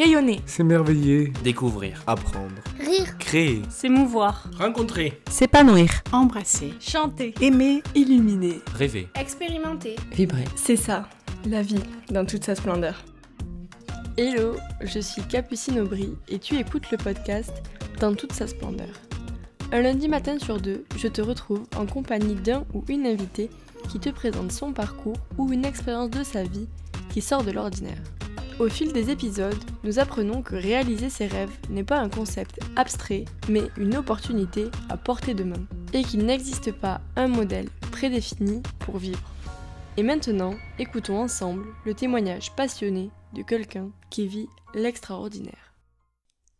Rayonner. S'émerveiller. Découvrir. Apprendre. Rire. Créer. S'émouvoir. Rencontrer. S'épanouir. Embrasser. Chanter. Aimer. Illuminer. Rêver. Expérimenter. Vibrer. C'est ça, la vie, dans toute sa splendeur. Hello, je suis Capucine Aubry et tu écoutes le podcast Dans toute sa splendeur. Un lundi matin sur deux, je te retrouve en compagnie d'un ou une invitée qui te présente son parcours ou une expérience de sa vie qui sort de l'ordinaire. Au fil des épisodes, nous apprenons que réaliser ses rêves n'est pas un concept abstrait, mais une opportunité à portée de main, et qu'il n'existe pas un modèle prédéfini pour vivre. Et maintenant, écoutons ensemble le témoignage passionné de quelqu'un qui vit l'extraordinaire.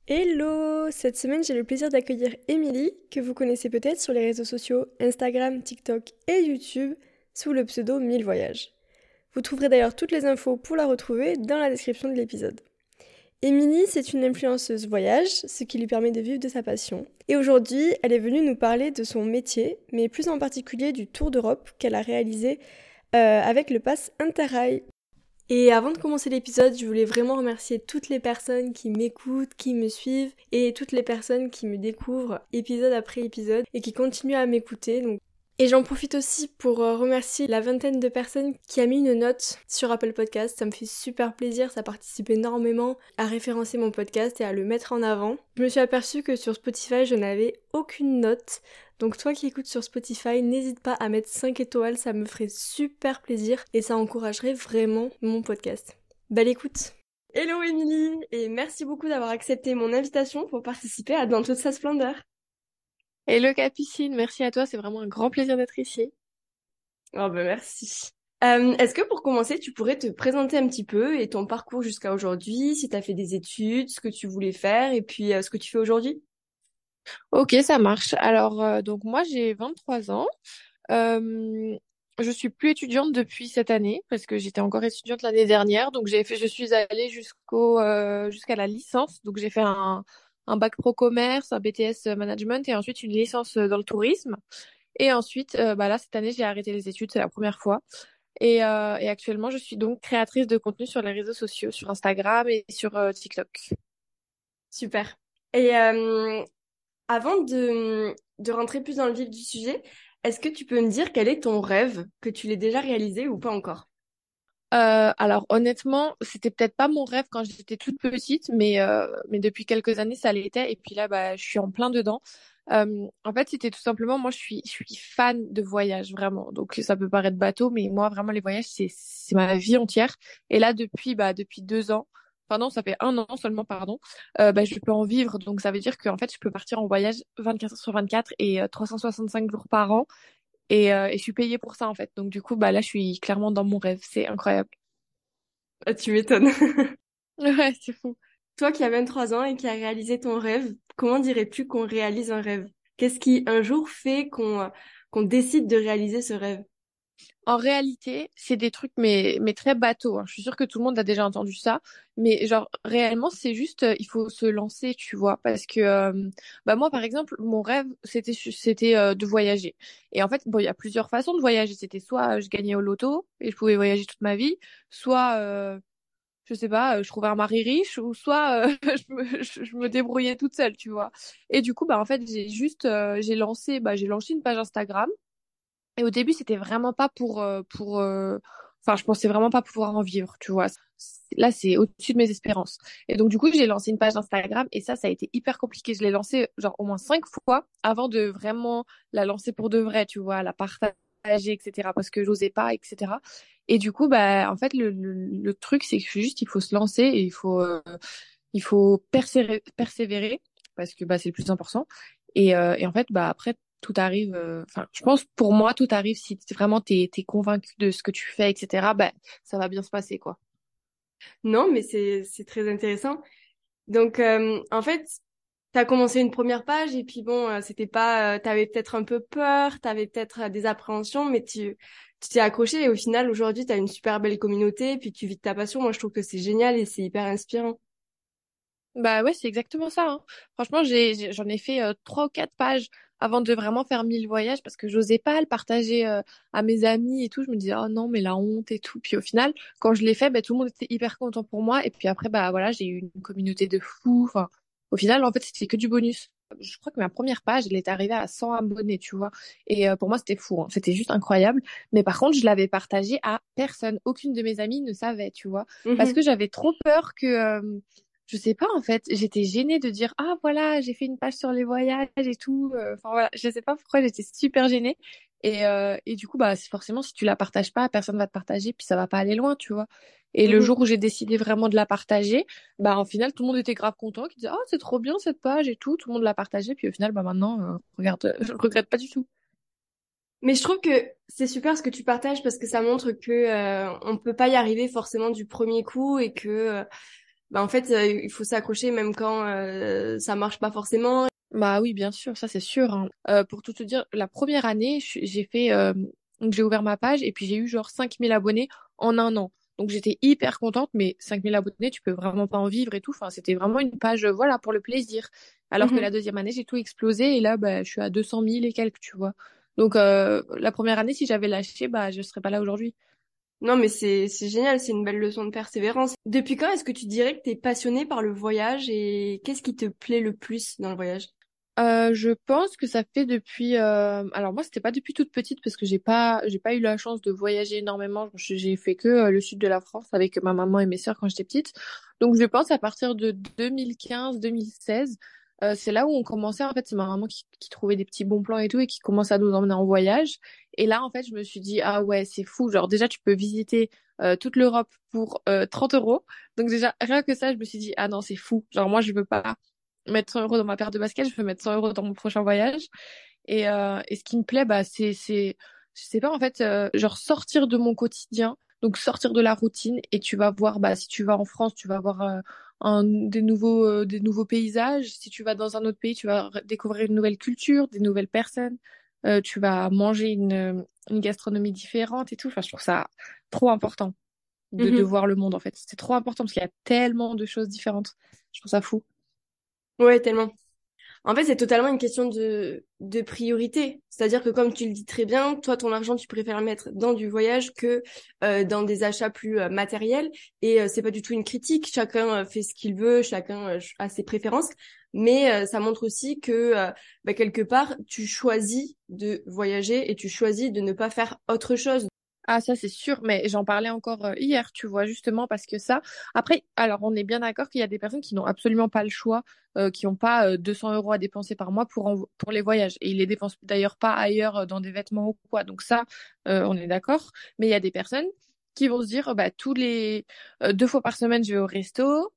Hello Cette semaine, j'ai le plaisir d'accueillir Émilie, que vous connaissez peut-être sur les réseaux sociaux Instagram, TikTok et YouTube, sous le pseudo 1000 voyages. Vous trouverez d'ailleurs toutes les infos pour la retrouver dans la description de l'épisode. Émilie, c'est une influenceuse voyage, ce qui lui permet de vivre de sa passion. Et aujourd'hui, elle est venue nous parler de son métier, mais plus en particulier du Tour d'Europe qu'elle a réalisé euh, avec le pass Interrail. Et avant de commencer l'épisode, je voulais vraiment remercier toutes les personnes qui m'écoutent, qui me suivent, et toutes les personnes qui me découvrent épisode après épisode et qui continuent à m'écouter. Et j'en profite aussi pour euh, remercier la vingtaine de personnes qui a mis une note sur Apple Podcast. Ça me fait super plaisir, ça participe énormément à référencer mon podcast et à le mettre en avant. Je me suis aperçue que sur Spotify, je n'avais aucune note. Donc toi qui écoutes sur Spotify, n'hésite pas à mettre 5 étoiles, ça me ferait super plaisir et ça encouragerait vraiment mon podcast. Belle écoute Hello Émilie et merci beaucoup d'avoir accepté mon invitation pour participer à Dans toute sa splendeur. Hello Capucine, merci à toi, c'est vraiment un grand plaisir d'être ici. Oh ben merci. Euh, Est-ce que pour commencer, tu pourrais te présenter un petit peu et ton parcours jusqu'à aujourd'hui, si tu as fait des études, ce que tu voulais faire et puis euh, ce que tu fais aujourd'hui? Ok, ça marche. Alors, euh, donc moi j'ai 23 ans. Je suis plus étudiante depuis cette année parce que j'étais encore étudiante l'année dernière. Donc j'ai fait, je suis allée jusqu'au jusqu'à la licence. Donc j'ai fait un un bac pro commerce, un BTS management et ensuite une licence dans le tourisme. Et ensuite, euh, bah là, cette année, j'ai arrêté les études, c'est la première fois. Et, euh, et, actuellement, je suis donc créatrice de contenu sur les réseaux sociaux, sur Instagram et sur euh, TikTok. Super. Et euh, avant de, de rentrer plus dans le vif du sujet, est-ce que tu peux me dire quel est ton rêve, que tu l'aies déjà réalisé ou pas encore? Euh, alors honnêtement, c'était peut-être pas mon rêve quand j'étais toute petite, mais euh, mais depuis quelques années ça l'était. Et puis là, bah, je suis en plein dedans. Euh, en fait, c'était tout simplement, moi, je suis je suis fan de voyage vraiment. Donc ça peut paraître bateau, mais moi vraiment les voyages c'est c'est ma vie entière. Et là depuis bah depuis deux ans, enfin ça fait un an seulement pardon, euh, bah je peux en vivre. Donc ça veut dire qu'en fait je peux partir en voyage 24 heures sur 24 et 365 jours par an. Et, euh, et, je suis payée pour ça en fait. Donc du coup, bah là, je suis clairement dans mon rêve. C'est incroyable. Ah, tu m'étonnes. ouais, c'est fou. Toi qui as 23 ans et qui a réalisé ton rêve, comment dirais-tu qu'on réalise un rêve? Qu'est-ce qui un jour fait qu'on qu'on décide de réaliser ce rêve? En réalité, c'est des trucs mais mais très bateaux. Hein. Je suis sûre que tout le monde a déjà entendu ça, mais genre réellement, c'est juste euh, il faut se lancer, tu vois, parce que euh, bah moi par exemple, mon rêve c'était c'était euh, de voyager. Et en fait, bon, il y a plusieurs façons de voyager. C'était soit je gagnais au loto et je pouvais voyager toute ma vie, soit je sais pas, je trouvais un mari riche ou soit je, me, je, me débrouillais toute seule, tu vois. Et du coup, bah en fait, j'ai juste j'ai lancé bah j'ai lancé une page Instagram et au début, c'était vraiment pas pour, euh, pour, euh, enfin, je pensais vraiment pas pouvoir en vivre, tu vois. Là, c'est au-dessus de mes espérances. Et donc, du coup, j'ai lancé une page Instagram et ça, ça a été hyper compliqué. Je l'ai lancée genre au moins cinq fois avant de vraiment la lancer pour de vrai, tu vois, la partager, etc. Parce que j'osais pas, etc. Et du coup, bah, en fait, le, le, le truc, c'est que juste, il faut se lancer et il faut, euh, il faut persévérer, persévérer parce que bah, c'est le plus important. Et, euh, et en fait, bah, après, tout arrive. Euh, enfin, je pense pour moi, tout arrive si vraiment t'es es convaincu de ce que tu fais, etc. Ben, ça va bien se passer, quoi. Non, mais c'est c'est très intéressant. Donc, euh, en fait, t'as commencé une première page et puis bon, euh, c'était pas, t'avais peut-être un peu peur, t'avais peut-être des appréhensions, mais tu tu t'es accroché et au final, aujourd'hui, t'as une super belle communauté, puis tu vis de ta passion. Moi, je trouve que c'est génial et c'est hyper inspirant. Bah ouais, c'est exactement ça. Hein. Franchement, j'ai j'en ai, fait trois ou quatre pages avant de vraiment faire mille voyages parce que j'osais pas le partager euh, à mes amis et tout. Je me disais, oh non, mais la honte et tout. Puis au final, quand je l'ai fait, bah, tout le monde était hyper content pour moi. Et puis après, bah voilà, j'ai eu une communauté de fous. Enfin, au final, en fait, c'était que du bonus. Je crois que ma première page, elle est arrivée à 100 abonnés, tu vois. Et euh, pour moi, c'était fou. Hein. C'était juste incroyable. Mais par contre, je l'avais partagé à personne. Aucune de mes amies ne savait, tu vois. Parce mhm. que j'avais trop peur que euh, je sais pas en fait, j'étais gênée de dire ah voilà, j'ai fait une page sur les voyages et tout. Euh, enfin voilà, je sais pas pourquoi j'étais super gênée. Et, euh, et du coup bah forcément si tu la partages pas, personne va te partager puis ça va pas aller loin, tu vois. Et le mmh jour où j'ai décidé vraiment de la partager, bah en final tout le monde était grave content, qui disait oh c'est trop bien cette page et tout, tout le monde l'a partagé puis au final bah maintenant euh, regarde, je regrette pas du tout. Mais je trouve que c'est super ce que tu partages parce que ça montre que euh, on peut pas y arriver forcément du premier coup et que bah en fait euh, il faut s'accrocher même quand euh, ça marche pas forcément. Bah oui, bien sûr, ça c'est sûr. Hein. Euh, pour tout te dire, la première année, j'ai fait, euh, j'ai ouvert ma page et puis j'ai eu genre 5000 abonnés en un an. Donc j'étais hyper contente, mais 5000 abonnés, tu peux vraiment pas en vivre et tout. Enfin, c'était vraiment une page, voilà, pour le plaisir. Alors que mhm. la deuxième année, j'ai tout explosé et là, bah, je suis à 200 000 et quelques, tu vois. Donc la première année, si j'avais lâché, bah, je serais pas là aujourd'hui. Non, mais c'est génial, c'est une belle leçon de persévérance. Depuis quand est-ce que tu dirais que tu es passionnée par le voyage et qu'est-ce qui te plaît le plus dans le voyage? Euh, je pense que ça fait depuis. Euh... Alors moi, c'était pas depuis toute petite parce que j'ai pas, j'ai pas eu la chance de voyager énormément. J'ai fait que euh, le sud de la France avec ma maman et mes sœurs quand j'étais petite. Donc je pense à partir de 2015-2016, euh, c'est là où on commençait, en fait, c'est ma maman qui, qui, trouvait des petits bons plans et tout et qui commençait à nous emmener en voyage. Et là, en fait, je me suis dit, ah ouais, c'est fou. Genre, déjà, tu peux visiter euh, toute l'Europe pour euh, 30 euros. Donc déjà, rien que ça, je me suis dit, ah non, c'est fou. Genre, moi, je veux pas mettre 100 euros dans ma paire de baskets, je veux mettre 100 euros dans mon prochain voyage. Et, euh, et ce qui me plaît, bah, c'est, c'est, je sais pas, en fait, euh, genre sortir de mon quotidien. Donc sortir de la routine et tu vas voir, bah, si tu vas en France, tu vas voir euh, un, des nouveaux euh, des nouveaux paysages. Si tu vas dans un autre pays, tu vas découvrir une nouvelle culture, des nouvelles personnes. Euh, tu vas manger une, une gastronomie différente et tout. Enfin, je trouve ça trop important de, de mhm. voir le monde en fait. C'est trop important parce qu'il y a tellement de choses différentes. Je trouve ça fou. Ouais, tellement. En fait, c'est totalement une question de, de priorité. C'est-à-dire que comme tu le dis très bien, toi, ton argent, tu préfères le mettre dans du voyage que euh, dans des achats plus euh, matériels. Et euh, c'est pas du tout une critique. Chacun euh, fait ce qu'il veut, chacun a ses préférences. Mais ça montre aussi que bah, quelque part, tu choisis de voyager et tu choisis de ne pas faire autre chose. Ah, ça, c'est sûr, mais j'en parlais encore euh, hier, tu vois, justement, parce que ça. Après, alors, on est bien d'accord qu'il y a des personnes qui n'ont absolument pas le choix, euh, qui n'ont pas 200 euh, euros à dépenser par mois pour, pour les voyages. Et ils les dépensent d'ailleurs pas ailleurs dans des vêtements ou quoi. Donc, ça, on est d'accord. Mais il y a des personnes qui vont se dire, bah, tous les deux fois par semaine, je vais au resto,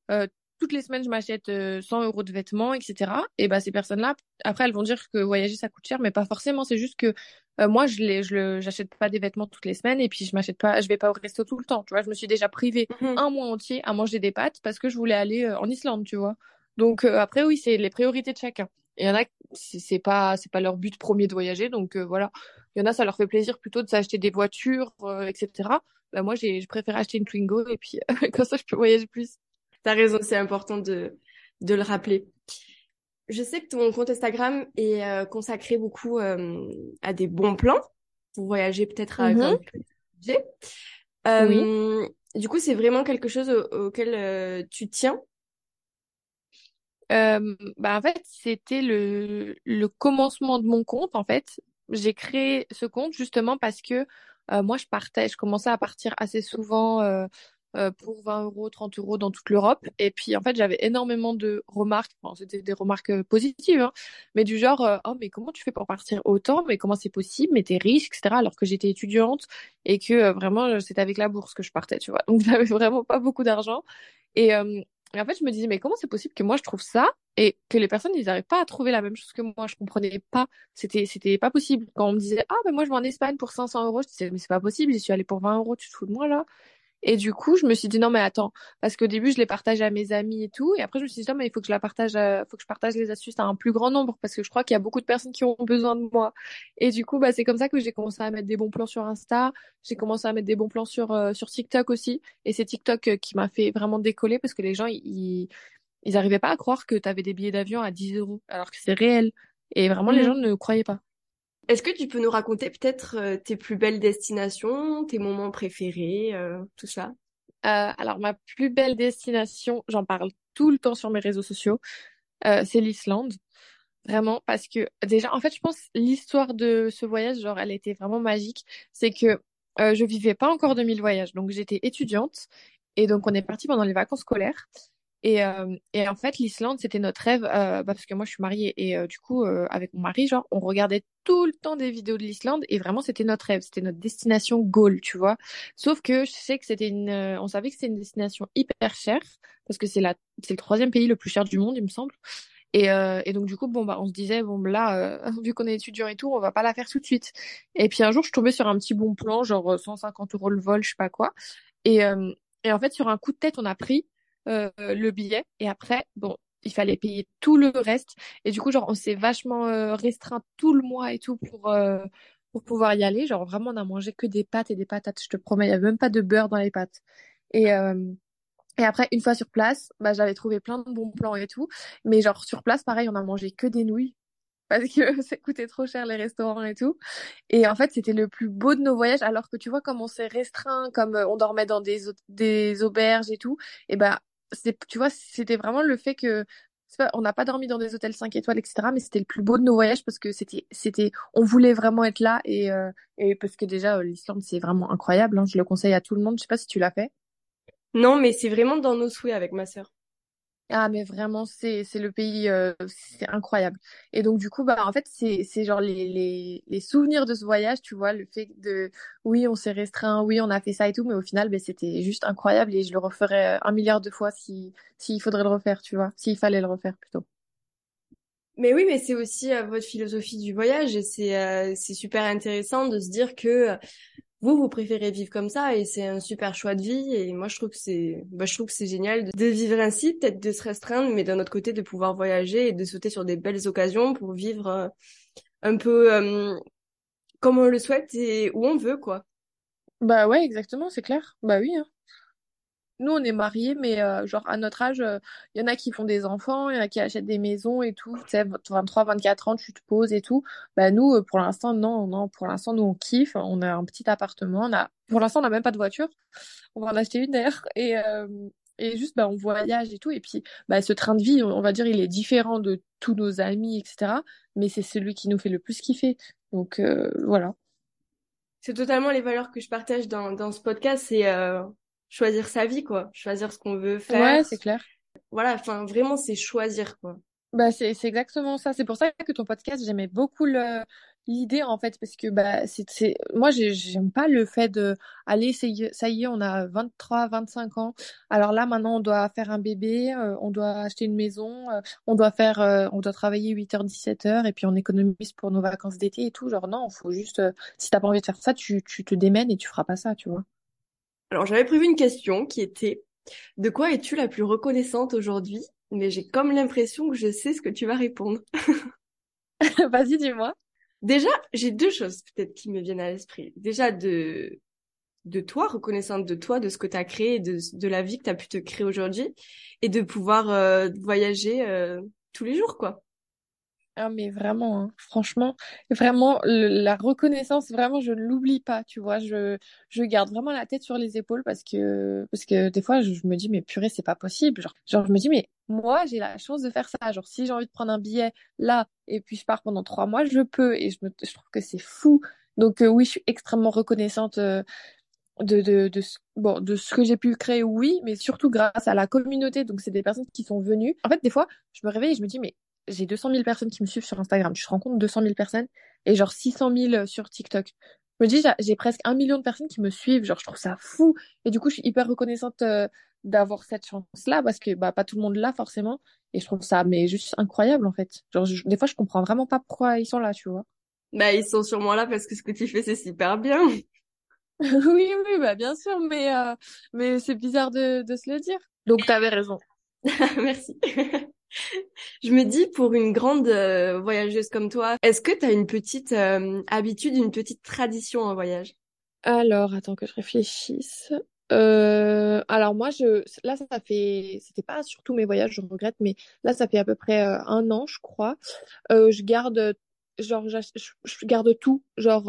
toutes les semaines, je m'achète 100 euh, euros de vêtements, etc. Et bah, ces personnes-là, après, elles vont dire que voyager, ça coûte cher, mais pas forcément. C'est juste que euh, moi, je les, je j'achète pas des vêtements toutes les semaines et puis je m'achète pas, je vais pas au resto tout le temps. Tu vois, je me suis déjà privée mhm. un mois entier à manger des pâtes parce que je voulais aller euh, en Islande, tu vois. Donc après, oui, c'est les priorités de chacun. Il y en a, c'est pas, c'est pas leur but premier de voyager, donc voilà. Il y en a, ça leur fait plaisir plutôt de s'acheter des voitures, etc. Bah, moi, j'ai, je préfère acheter une Twingo et puis comme ça, je peux voyager plus. T'as raison, c'est important de, de le rappeler. Je sais que ton compte Instagram est euh, consacré beaucoup euh, à des bons plans pour voyager peut-être à mm budget. Euh, Du coup, c'est vraiment quelque chose auquel euh, tu tiens? Bah en fait, c'était le, le commencement de mon compte. En fait, j'ai créé ce compte justement parce que moi, je partais, je commençais à partir assez souvent euh, pour 20 euros, 30 euros dans toute l'Europe. Et puis, en fait, j'avais énormément de remarques. Enfin, c'était des remarques euh, positives, hein, mais du genre, euh, oh, mais comment tu fais pour partir autant? Mais comment c'est possible? Mais t'es riche, etc. Alors que j'étais étudiante et que vraiment, c'était avec la bourse que je partais, tu vois. Donc, j'avais vraiment pas beaucoup d'argent. Et, et, en fait, je me disais, mais comment c'est possible que moi, je trouve ça et que les personnes, ils n'arrivent pas à trouver la même chose que moi? Je comprenais pas. C'était, c'était pas possible. Quand on me disait, ah, ben moi, je vais en Espagne pour 500 euros, je disais, mais c'est pas possible, j'y suis allée pour 20 euros, tu te fous de moi, là? Et du coup, je me suis dit non mais attends, parce qu'au début je les partageais à mes amis et tout, et après je me suis dit non mais il faut que je la partage, faut que je partage les astuces à un plus grand nombre parce que je crois qu'il y a beaucoup de personnes qui ont besoin de moi. Et du coup, bah c'est comme ça que j'ai commencé à mettre des bons plans sur Insta, j'ai commencé à mettre des bons plans sur euh, sur TikTok aussi, et c'est TikTok euh, qui m'a fait vraiment décoller parce que les gens ils ils arrivaient pas à croire que tu avais des billets d'avion à 10 euros alors que c'est réel. Et vraiment, les Mhm. gens ne croyaient pas. Est-ce que tu peux nous raconter peut-être euh, tes plus belles destinations, tes moments préférés, euh, tout ça? Euh, alors, ma plus belle destination, j'en parle tout le temps sur mes réseaux sociaux, euh, c'est l'Islande. Vraiment, parce que déjà, en fait, je pense l'histoire de ce voyage, genre, elle était vraiment magique. C'est que je vivais pas encore 2000 voyages, donc j'étais étudiante et donc on est parti pendant les vacances scolaires. Et, euh, et en fait, l'Islande, c'était notre rêve, euh, bah, parce que moi, je suis mariée et euh, du coup, avec mon mari, genre, on regardait tout le temps des vidéos de l'Islande et vraiment, c'était notre rêve, c'était notre destination goal, tu vois. Sauf que je sais que c'était une, on savait que c'était une destination hyper chère parce que c'est la, c'est le troisième pays le plus cher du monde, il me semble. Et, euh, et donc du coup, bon bah, on se disait bon là, euh, vu qu'on est étudiant et tout, on va pas la faire tout de suite. Et puis un jour, je tombée sur un petit bon plan, genre euh, 150 euros le vol, je sais pas quoi. Et euh, et en fait, sur un coup de tête, on a pris euh, le billet. Et après, bon, il fallait payer tout le reste. Et du coup, genre, on s'est vachement euh, restreint tout le mois et tout pour euh, pour pouvoir y aller. Genre vraiment, on a mangé que des pâtes et des patates. Je te promets, il y avait même pas de beurre dans les pâtes. Et euh, et après, une fois sur place, bah, j'avais trouvé plein de bons plans et tout. Mais genre, sur place, pareil, on a mangé que des nouilles. Parce que ça coûtait trop cher les restaurants et tout. Et en fait, c'était le plus beau de nos voyages. Alors que tu vois, comme on s'est restreint, comme euh, on dormait dans des, des auberges et tout. Et c'est, tu vois, c'était vraiment le fait que, on n'a pas dormi dans des hôtels 5 étoiles, etc. Mais c'était le plus beau de nos voyages parce que c'était, c'était, on voulait vraiment être là. Et, euh, et parce que déjà, euh, l'Islande, c'est vraiment incroyable. hein. Je le conseille à tout le monde. Je sais pas si tu l'as fait. Non, mais c'est vraiment dans nos souhaits avec ma sœur. Ah mais vraiment c'est c'est le pays euh, c'est incroyable. Et donc du coup bah en fait c'est c'est genre les les les souvenirs de ce voyage tu vois le fait de oui on s'est restreint oui on a fait ça et tout mais au final ben c'était juste incroyable et je le referais un milliard de fois si s'il faudrait le refaire tu vois s'il fallait le refaire plutôt. Mais oui, mais c'est aussi euh, votre philosophie du voyage et c'est euh, c'est super intéressant de se dire que vous vous préférez vivre comme ça et c'est un super choix de vie et moi je trouve que c'est bah, je trouve que c'est génial de, vivre ainsi, peut-être de se restreindre mais d'un autre côté de pouvoir voyager et de sauter sur des belles occasions pour vivre euh, un peu euh, comme on le souhaite et où on veut quoi. bah ouais exactement c'est clair bah oui hein. Nous, on est mariés, mais euh, genre à notre âge, il y en a qui font des enfants, il y en a qui achètent des maisons et tout. Tu sais, 23, 24 ans, tu te poses et tout. Bah nous, euh, pour l'instant, non, non. Pour l'instant, nous, on kiffe. On a un petit appartement. On a, pour l'instant, on n'a même pas de voiture. On va en acheter une d'ailleurs. Et euh, et juste, bah, on voyage et tout. Et puis, bah, ce train de vie, on, va dire, il est différent de tous nos amis, etc. Mais c'est celui qui nous fait le plus kiffer. Donc euh, voilà. C'est totalement les valeurs que je partage dans dans ce podcast, c'est euh, choisir sa vie quoi, choisir ce qu'on veut faire. Ouais, c'est clair. Voilà, enfin vraiment c'est choisir quoi. Bah c'est c'est exactement ça. C'est pour ça que ton podcast, j'aimais beaucoup le l'idée en fait parce que bah c'est c'est moi j'ai- j'aime pas le fait de aller ça y est, ça y est, on a 23 25 ans. Alors là maintenant on doit faire un bébé, euh, on doit acheter une maison, euh, on doit faire euh, on doit travailler 8h 17h et puis on économise pour nos vacances d'été et tout. Genre non, faut juste si t'as pas envie de faire ça, tu tu te démènes et tu feras pas ça, tu vois. Alors j'avais prévu une question qui était de quoi es-tu la plus reconnaissante aujourd'hui? Mais j'ai comme l'impression que je sais ce que tu vas répondre. Vas-y, dis-moi. Déjà, j'ai deux choses peut-être qui me viennent à l'esprit. Déjà de de toi, reconnaissante de toi, de ce que tu as créé, de, de la vie que tu as pu te créer aujourd'hui, et de pouvoir euh, voyager euh, tous les jours, quoi. Ah mais vraiment, hein, franchement, vraiment la reconnaissance, vraiment je ne l'oublie pas, tu vois, je je garde vraiment la tête sur les épaules parce que parce que des fois je, je me dis mais purée c'est pas possible, genre genre je me dis mais moi j'ai la chance de faire ça, genre si j'ai envie de prendre un billet là et puis je pars pendant trois mois je peux. Et je me je trouve que c'est fou, donc euh, oui je suis extrêmement reconnaissante euh, de, de, de, ce- bon, de ce que j'ai pu créer, oui, mais surtout grâce à la communauté. Donc, c'est des personnes qui sont venues. En fait, des fois, je me réveille et je me dis, mais j'ai 200 000 personnes qui me suivent sur Instagram. Tu te rends compte, 200 000 personnes et genre 600 000 sur TikTok. Je me dis, j'ai presque un million de personnes qui me suivent. Genre, je trouve ça fou. Et du coup, je suis hyper reconnaissante euh, d'avoir cette chance-là parce que bah, pas tout le monde l'a forcément. Et je trouve ça mais juste incroyable, en fait. Genre, je- des fois, je comprends vraiment pas pourquoi ils sont là, tu vois. Bah ils sont sûrement là parce que ce que tu fais c'est super bien. Oui, oui, bah bien sûr, mais, euh, mais c'est bizarre de, de se le dire. Donc, t'avais raison. Merci. Je me dis, pour une grande euh, voyageuse comme toi, est-ce que tu as une petite euh, habitude, une petite tradition en voyage? Alors, attends que je réfléchisse. Euh, alors moi, je, là, ça fait, c'était pas sur tous mes voyages, je regrette, mais là, ça fait à peu près euh, un an, je crois. Euh, je garde, genre, je, garde tout. Genre,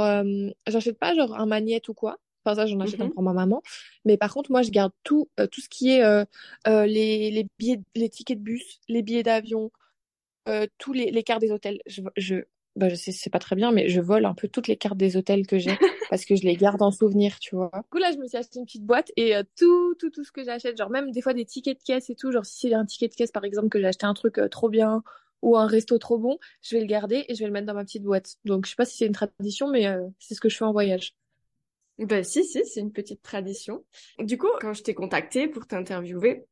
j'achète pas genre un magnète ou quoi. Enfin, ça, j'en achète un Mhm. pour ma maman. Mais par contre, moi, je garde tout, euh, tout ce qui est euh, euh, les, les billets, les tickets de bus, les billets d'avion, tous les, les cartes des hôtels. Je, je, bah, je sais, c'est pas très bien, mais je vole un peu toutes les cartes des hôtels que j'ai parce que je les garde en souvenir, tu vois. Du coup, là, je me suis acheté une petite boîte et tout, tout, tout ce que j'achète, genre même des fois des tickets de caisse et tout, genre si c'est un ticket de caisse, par exemple, que j'ai acheté un truc trop bien ou un resto trop bon, je vais le garder et je vais le mettre dans ma petite boîte. Donc, je sais pas si c'est une tradition, mais c'est ce que je fais en voyage. Bah si, si, c'est une petite tradition. Du coup, quand je t'ai contacté pour t'interviewer,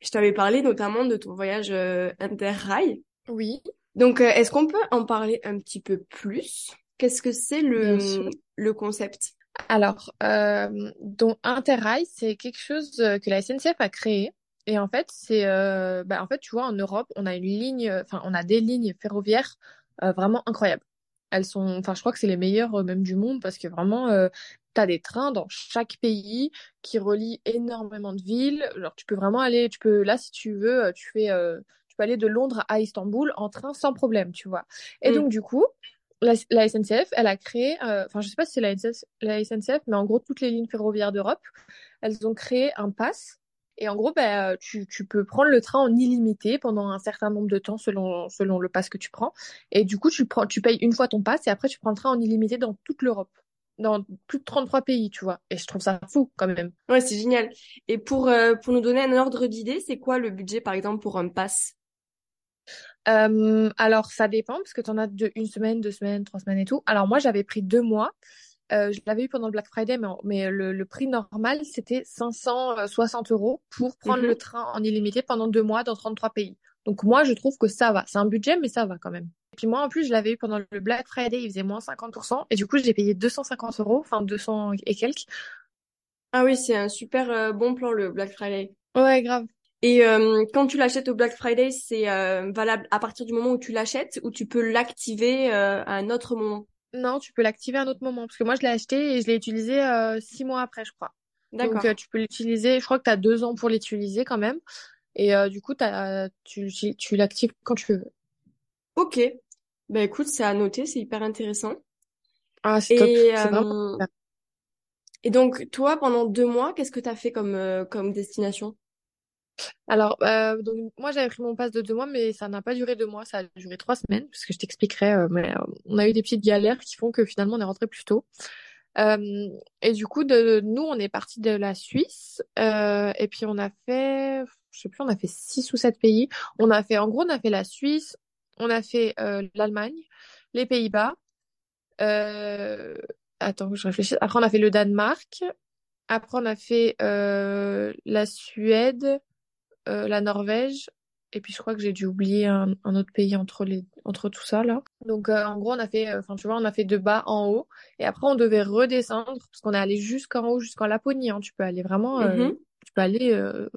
je t'avais parlé notamment de ton voyage euh, interrail. Oui, Donc, euh, est-ce qu'on peut en parler un petit peu plus? Qu'est-ce que c'est le, le concept? Alors, euh, donc Interrail, c'est quelque chose euh, que la SNCF a créé. Et en fait, c'est, euh, bah, en fait, tu vois, en Europe, on a une ligne, enfin, on a des lignes ferroviaires euh, vraiment incroyables. Elles sont, enfin, je crois que c'est les meilleures euh, même du monde parce que vraiment, euh, t'as des trains dans chaque pays qui relient énormément de villes. Genre, tu peux vraiment aller, tu peux, là, si tu veux, euh, tu fais, euh, tu peux aller de Londres à Istanbul en train sans problème, tu vois. Et Mm. donc, du coup, la, la SNCF, elle a créé, euh, enfin, je sais pas si c'est la SNCF, la SNCF, mais en gros, toutes les lignes ferroviaires d'Europe, elles ont créé un pass. Et en gros, bah, tu, tu peux prendre le train en illimité pendant un certain nombre de temps selon, selon le pass que tu prends. Et du coup, tu prends, tu payes une fois ton pass et après, tu prends le train en illimité dans toute l'Europe. Dans plus de 33 pays, tu vois. Et je trouve ça fou, quand même. Ouais, c'est génial. Et pour, euh, pour nous donner un ordre d'idée, c'est quoi le budget, par exemple, pour un pass? Euh, alors, ça dépend, parce que tu en as de une semaine, deux semaines, trois semaines et tout. Alors, moi, j'avais pris deux mois. Euh, je l'avais eu pendant le Black Friday, mais, le, le prix normal, c'était 560 euros pour prendre le Mhm. train en illimité pendant deux mois dans 33 pays. Donc, moi, je trouve que ça va. C'est un budget, mais ça va quand même. Et puis, moi, en plus, je l'avais eu pendant le Black Friday, il faisait moins 50%. Et du coup, j'ai payé 250 euros, enfin 200 et quelques. Ah oui, c'est un super euh, bon plan, le Black Friday. Ouais, grave. Et euh, quand tu l'achètes au Black Friday, c'est euh, valable à partir du moment où tu l'achètes ou tu peux l'activer à un autre moment? Non, tu peux l'activer à un autre moment. Parce que moi, je l'ai acheté et je l'ai utilisé euh, six mois après, je crois. Donc, euh, tu peux l'utiliser. Je crois que tu as deux ans pour l'utiliser quand même. Et euh, du coup, t'as, tu, tu, tu l'actives quand tu veux. Ok. Bah écoute, c'est à noter, c'est hyper intéressant. Ah, c'est top. Et, vraiment euh, et donc, toi, pendant deux mois, qu'est-ce que tu as fait comme, euh, comme destination? Alors, euh, donc, moi, j'avais pris mon pass de deux mois, mais ça n'a pas duré deux mois. Ça a duré trois semaines, parce que je t'expliquerai. euh, mais euh, on a eu des petites galères qui font que finalement, on est rentré plus tôt. Et du coup, nous, on est parti de la Suisse. et puis, on a fait, je sais plus, on a fait six ou sept pays. On a fait, en gros, on a fait la Suisse, on a fait l'Allemagne, les Pays-Bas. Attends, que je réfléchis. Après, on a fait le Danemark. Après, on a fait la Suède, euh, la Norvège. Et puis, je crois que j'ai dû oublier un, un autre pays entre les, entre tout ça, là. Donc, euh, en gros, on a fait, euh, enfin, tu vois, on a fait de bas en haut. Et après, on devait redescendre parce qu'on est allé jusqu'en haut, jusqu'en Laponie. Hein. Tu peux aller vraiment, euh, Mhm. tu peux aller, euh,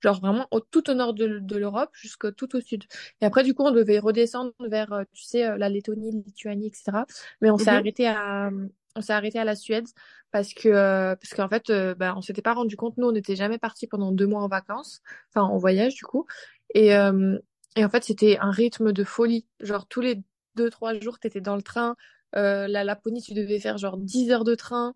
genre vraiment au, tout au nord de, de l'Europe jusqu'au tout au sud. Et après, du coup, on devait redescendre vers, tu sais, la Lettonie, Lituanie, etc. Mais on s'est Mhm. arrêté à, on s'est arrêté à la Suède parce que, euh, parce qu'en fait, euh, bah, on s'était pas rendu compte. Nous, on n'était jamais partis pendant deux mois en vacances, enfin en voyage du coup. Et, euh, et en fait, c'était un rythme de folie. Genre tous les deux, trois jours, t'étais dans le train. Euh, la Laponie, tu devais faire genre 10 heures de train.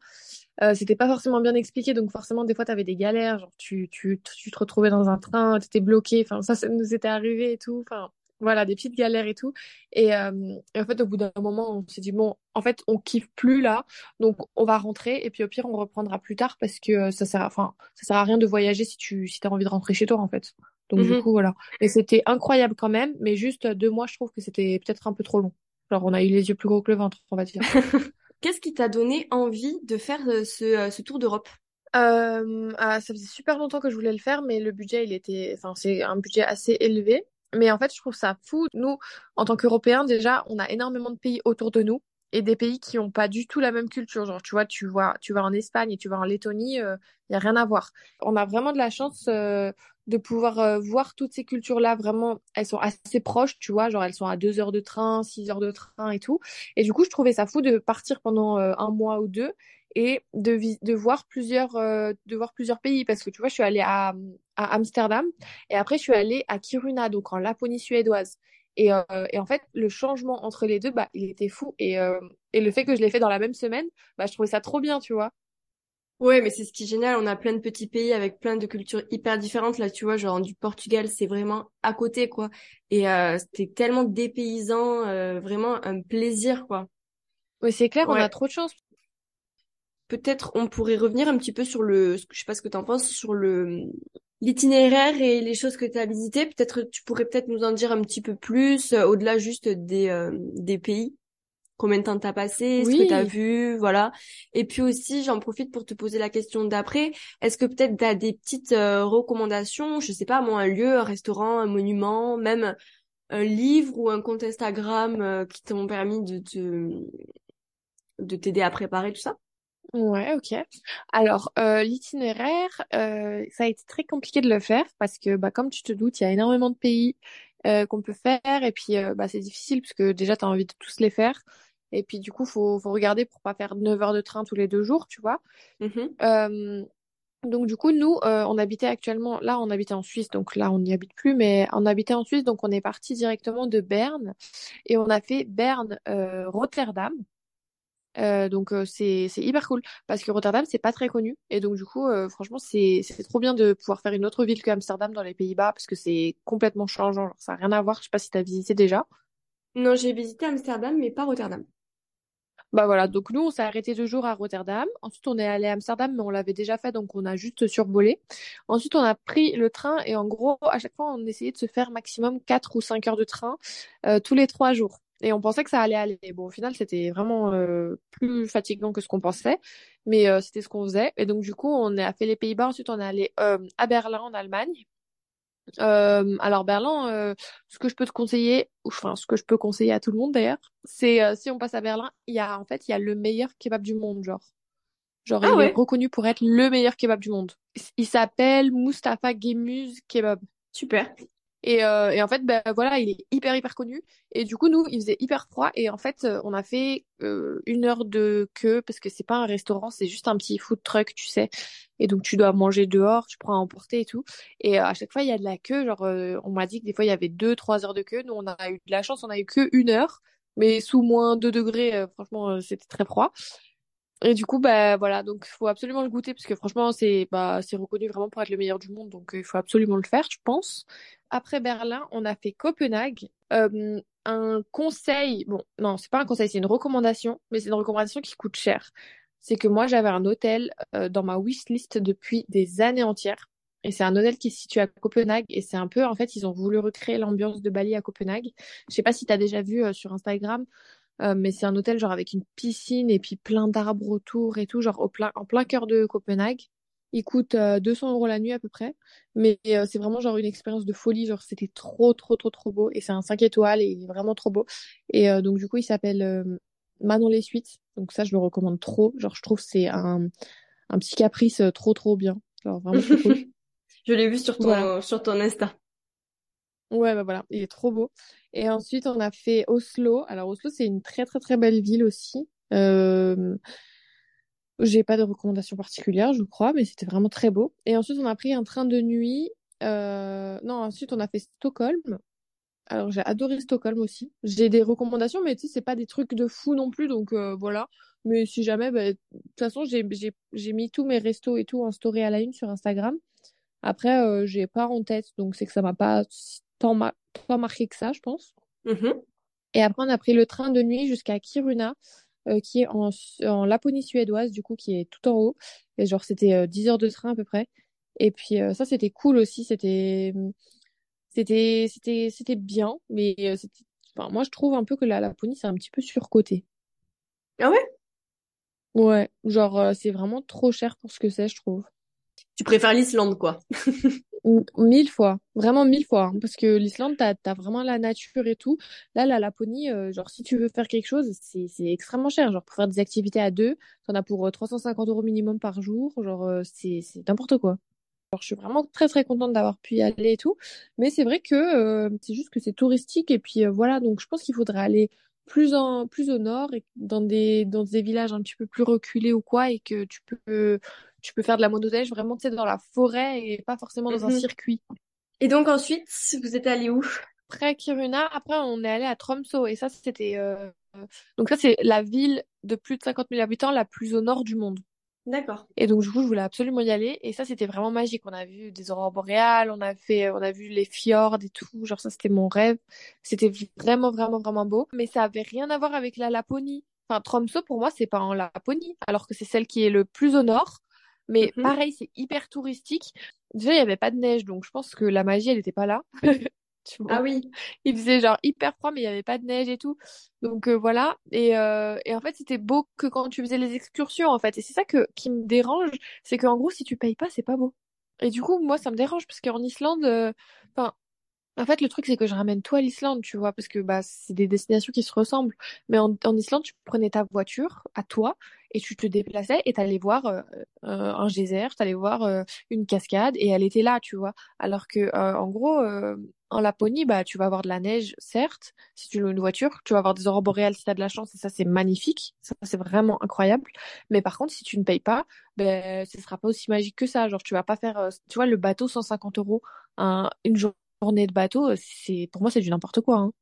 Euh, c'était pas forcément bien expliqué, donc forcément, des fois, t'avais des galères. Genre, tu, tu, tu te retrouvais dans un train, t'étais bloqué. Enfin, ça, ça nous était arrivé et tout. Enfin, voilà, des petites galères et tout. Et, euh, et en fait, au bout d'un moment, on s'est dit, bon, en fait, on kiffe plus là, donc on va rentrer. Et puis, au pire, on reprendra plus tard parce que euh, ça sert enfin, ça sert à rien de voyager si tu si t'as envie de rentrer chez toi, en fait. Donc, du Mhm. coup, voilà. Et c'était incroyable quand même, mais juste deux mois, je trouve que c'était peut-être un peu trop long. Genre, on a eu les yeux plus gros que le ventre, on va dire. Qu'est-ce qui t'a donné envie de faire euh, ce, euh, ce tour d'Europe? Euh, ah, ça faisait super longtemps que je voulais le faire, mais le budget, il était, enfin, c'est un budget assez élevé. Mais en fait, je trouve ça fou. Nous, en tant qu'Européens, déjà, on a énormément de pays autour de nous et des pays qui ont pas du tout la même culture. Genre, tu vois, tu vois, tu vas en Espagne et tu vas en Lettonie, il y a rien à voir. On a vraiment de la chance euh, de pouvoir euh, voir toutes ces cultures-là. Vraiment, elles sont assez proches, tu vois. Genre, elles sont à deux heures de train, six heures de train et tout. Et du coup, je trouvais ça fou de partir pendant euh, un mois ou deux et de, de, voir plusieurs, euh, de voir plusieurs pays. Parce que tu vois, je suis allée à, à Amsterdam et après, je suis allée à Kiruna, donc en Laponie suédoise. Et, euh, et, en fait, le changement entre les deux, bah, il était fou. Et, euh, et le fait que je l'ai fait dans la même semaine, bah, je trouvais ça trop bien, tu vois. Ouais, mais c'est ce qui est génial. On a plein de petits pays avec plein de cultures hyper différentes. Là, tu vois, genre du Portugal, c'est vraiment à côté, quoi. Et euh, c'était tellement dépaysant, euh, vraiment un plaisir, quoi. Oui, c'est clair, on a trop de chance. Peut-être on pourrait revenir un petit peu sur le, je sais pas ce que t'en penses, sur le l'itinéraire et les choses que tu as visitées. Peut-être tu pourrais peut-être nous en dire un petit peu plus, euh, au-delà juste des des pays combien de temps t'as passé, ce que t'as vu, voilà. Et puis aussi, j'en profite pour te poser la question d'après. Est-ce que peut-être t'as des petites euh, recommandations, je sais pas, moi, un lieu, un restaurant, un monument, même un livre ou un compte Instagram euh, qui t'ont permis de te de t'aider à préparer tout ça? Ouais, ok. Alors, euh, l'itinéraire, ça a été très compliqué de le faire parce que, bah, comme tu te doutes, il y a énormément de pays qu'on peut faire et puis, bah, c'est difficile parce que déjà, tu as envie de tous les faire. Et puis, du coup, faut, faut regarder pour pas faire 9 heures de train tous les deux jours, tu vois. Mm-hmm. Euh, donc, du coup, nous, euh, on habitait actuellement, là, on habitait en Suisse, donc là, on n'y habite plus, mais on habitait en Suisse, donc on est parti directement de Berne et on a fait Berne-Rotterdam. Euh, donc c'est c'est hyper cool. Parce que Rotterdam c'est pas très connu. Et donc du coup franchement c'est c'est trop bien de pouvoir faire une autre ville que Amsterdam dans les Pays-Bas parce que c'est complètement changeant. Genre, ça a rien à voir. Je sais pas si t'as visité déjà. Non j'ai visité Amsterdam mais pas Rotterdam. Bah voilà, donc nous on s'est arrêté deux jours à Rotterdam. Ensuite on est allé à Amsterdam, mais on l'avait déjà fait, donc on a juste survolé. Ensuite on a pris le train et en gros à chaque fois on essayait de se faire maximum 4 ou 5 heures de train euh, tous les trois jours. Et on pensait que ça allait aller. Bon au final c'était vraiment euh, plus fatigant que ce qu'on pensait, mais euh, c'était ce qu'on faisait. Et donc du coup on a fait les Pays-Bas. Ensuite on est allé à Berlin en Allemagne. Euh, alors Berlin, euh, ce que je peux te conseiller, ou enfin ce que je peux conseiller à tout le monde d'ailleurs, c'est euh, si on passe à Berlin, il y a en fait il y a le meilleur kebab du monde, genre, genre ah il est reconnu pour être le meilleur kebab du monde. Il s'appelle Mustafa Gemüse Kebab. Super. Et, euh, et en fait, ben voilà, il est hyper hyper connu. Et du coup, nous, il faisait hyper froid. Et en fait, euh, on a fait euh, une heure de queue parce que c'est pas un restaurant, c'est juste un petit food truck, tu sais. Et donc, tu dois manger dehors, tu prends à emporter et tout. Et à chaque fois, il y a de la queue. Genre, on m'a dit que des fois, il y avait deux, trois heures de queue. Nous, on a eu de la chance, on a eu que une heure. Mais sous moins 2 degrés, franchement, c'était très froid. Et du coup, bah voilà, donc il faut absolument le goûter parce que franchement, c'est bah c'est reconnu vraiment pour être le meilleur du monde, donc il faut absolument le faire, je pense. Après Berlin, on a fait Copenhague. Euh, un conseil, bon, non, c'est pas un conseil, c'est une recommandation, mais c'est une recommandation qui coûte cher. C'est que moi, j'avais un hôtel euh, dans ma wishlist depuis des années entières. Et c'est un hôtel qui est situé à Copenhague. Et c'est un peu, en fait, ils ont voulu recréer l'ambiance de Bali à Copenhague. Je sais pas si tu as déjà vu euh, sur Instagram, mais c'est un hôtel genre avec une piscine et puis plein d'arbres autour et tout, genre au plein, en plein cœur de Copenhague. Il coûte 200 euh, euros la nuit à peu près. Mais euh, c'est vraiment genre une expérience de folie. Genre c'était trop, trop, trop, trop beau. Et c'est un 5 étoiles et il est vraiment trop beau. Et euh, donc du coup, il s'appelle Manon les Suites. Donc ça, je le recommande trop. Genre je trouve c'est un, un petit caprice trop, trop bien. Genre vraiment trop cool. je l'ai vu sur ton, sur ton Insta. Ouais, bah voilà, il est trop beau. Et ensuite, on a fait Oslo. Alors Oslo, c'est une très, très, très belle ville aussi. J'ai pas de recommandation particulière, je crois, mais c'était vraiment très beau. Et ensuite, on a pris un train de nuit. Euh... Non, ensuite, on a fait Stockholm. Alors, j'ai adoré Stockholm aussi. J'ai des recommandations, mais tu sais, c'est pas des trucs de fou non plus, donc euh, voilà. Mais si jamais, bah, de toute façon, j'ai, j'ai, j'ai mis tous mes restos et tout en story à la une sur Instagram. Après, euh, j'ai pas en tête, donc c'est que ça m'a pas tant, marqué que ça, je pense. Mm-hmm. Et après, on a pris le train de nuit jusqu'à Kiruna. Euh, qui est en, en, Laponie suédoise, du coup, qui est tout en haut. Et genre, c'était 10 euh, heures de train à peu près. Et puis, euh, ça, c'était cool aussi. C'était, c'était, c'était, c'était bien. Mais enfin, moi, je trouve un peu que la Laponie, c'est un petit peu surcoté. Ah ouais? Ouais, genre, c'est vraiment trop cher pour ce que c'est, je trouve. Tu préfères l'Islande, quoi. Mille fois, vraiment mille fois, hein, parce que l'Islande, t'as as vraiment la nature et tout. Là, la Laponie, euh, genre si tu veux faire quelque chose, c'est extrêmement cher. Genre pour faire des activités à deux, t'en as pour 350 euh, euros minimum par jour. Genre euh, c'est n'importe quoi. Je suis vraiment très très contente d'avoir pu y aller et tout, mais c'est vrai que c'est juste que c'est touristique et puis voilà. Donc je pense qu'il faudrait aller plus en plus au nord et dans des dans des villages un petit peu plus reculés ou quoi et que tu peux tu peux faire de la motoneige vraiment tu sais dans la forêt et pas forcément dans un Mhm. circuit. Et donc ensuite, vous êtes allé où? Après Kiruna, après on est allé à Tromsø et ça c'était euh, donc ça c'est la ville de plus de 50 000 habitants la plus au nord du monde. D'accord. Et donc, du coup, je voulais absolument y aller. Et ça, c'était vraiment magique. On a vu des aurores boréales, on a fait, on a vu les fjords et tout. Genre, ça, c'était mon rêve. C'était vraiment, vraiment, vraiment beau. Mais ça avait rien à voir avec la Laponie. Enfin, Tromsø, pour moi, c'est pas en Laponie, alors que c'est celle qui est le plus au nord. Mais Mhm. pareil, c'est hyper touristique. Déjà, il y avait pas de neige, donc je pense que la magie, elle était pas là. Tu vois? Ah oui. Il faisait genre hyper froid, mais il y avait pas de neige et tout. Donc euh, voilà. Et, euh, et en fait, c'était beau que quand tu faisais les excursions, en fait. Et c'est ça que, qui me dérange, c'est qu'en gros, si tu payes pas, c'est pas beau. Et du coup, moi, ça me dérange parce qu'en Islande, euh, enfin, en fait, le truc, c'est que je ramène tout à l'Islande, tu vois, parce que bah, c'est des destinations qui se ressemblent. Mais en, en Islande, tu prenais ta voiture à toi et tu te déplaçais et t'allais voir euh, euh, un geyser, t'allais voir euh, une cascade et elle était là, tu vois. Alors que, euh, en gros, euh, en Laponie, bah, tu vas avoir de la neige, certes, si tu loues une voiture. Tu vas avoir des aurores boréales si t'as de la chance et ça, c'est magnifique. Ça, c'est vraiment incroyable. Mais par contre, si tu ne payes pas, ben, ce sera pas aussi magique que ça. Genre, tu vas pas faire, euh, tu vois, le bateau 150 euros, un, une journée de bateau, euh, c'est, pour moi, c'est du n'importe quoi, hein.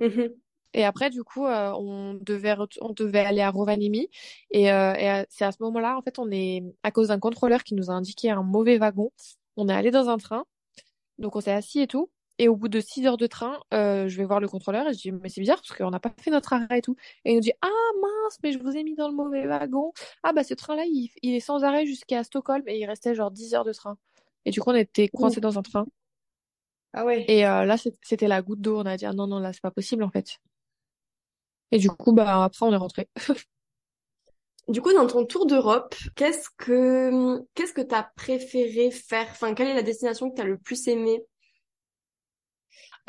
Mhm. Et après, du coup, euh, on devait, on devait aller à Rovaniemi. Et, euh, et c'est à ce moment-là, en fait, on est, à cause d'un contrôleur qui nous a indiqué un mauvais wagon, on est allé dans un train. Donc, on s'est assis et tout. Et au bout de 6 heures de train, euh, je vais voir le contrôleur et je dis, mais c'est bizarre parce qu'on n'a pas fait notre arrêt et tout. Et il nous dit, ah mince, mais je vous ai mis dans le mauvais wagon. Ah bah ce train-là, il, il est sans arrêt jusqu'à Stockholm et il restait genre 10 heures de train. Et du coup, on était coincés dans un train. Ah ouais. Et euh, là, c'était la goutte d'eau. On a dit, ah non, non, là, c'est pas possible en fait. Et du coup, bah après, on est rentré. Du coup, dans ton tour d'Europe, qu'est-ce que qu'est-ce que t'as préféré faire? Enfin, quelle est la destination que t'as le plus aimé?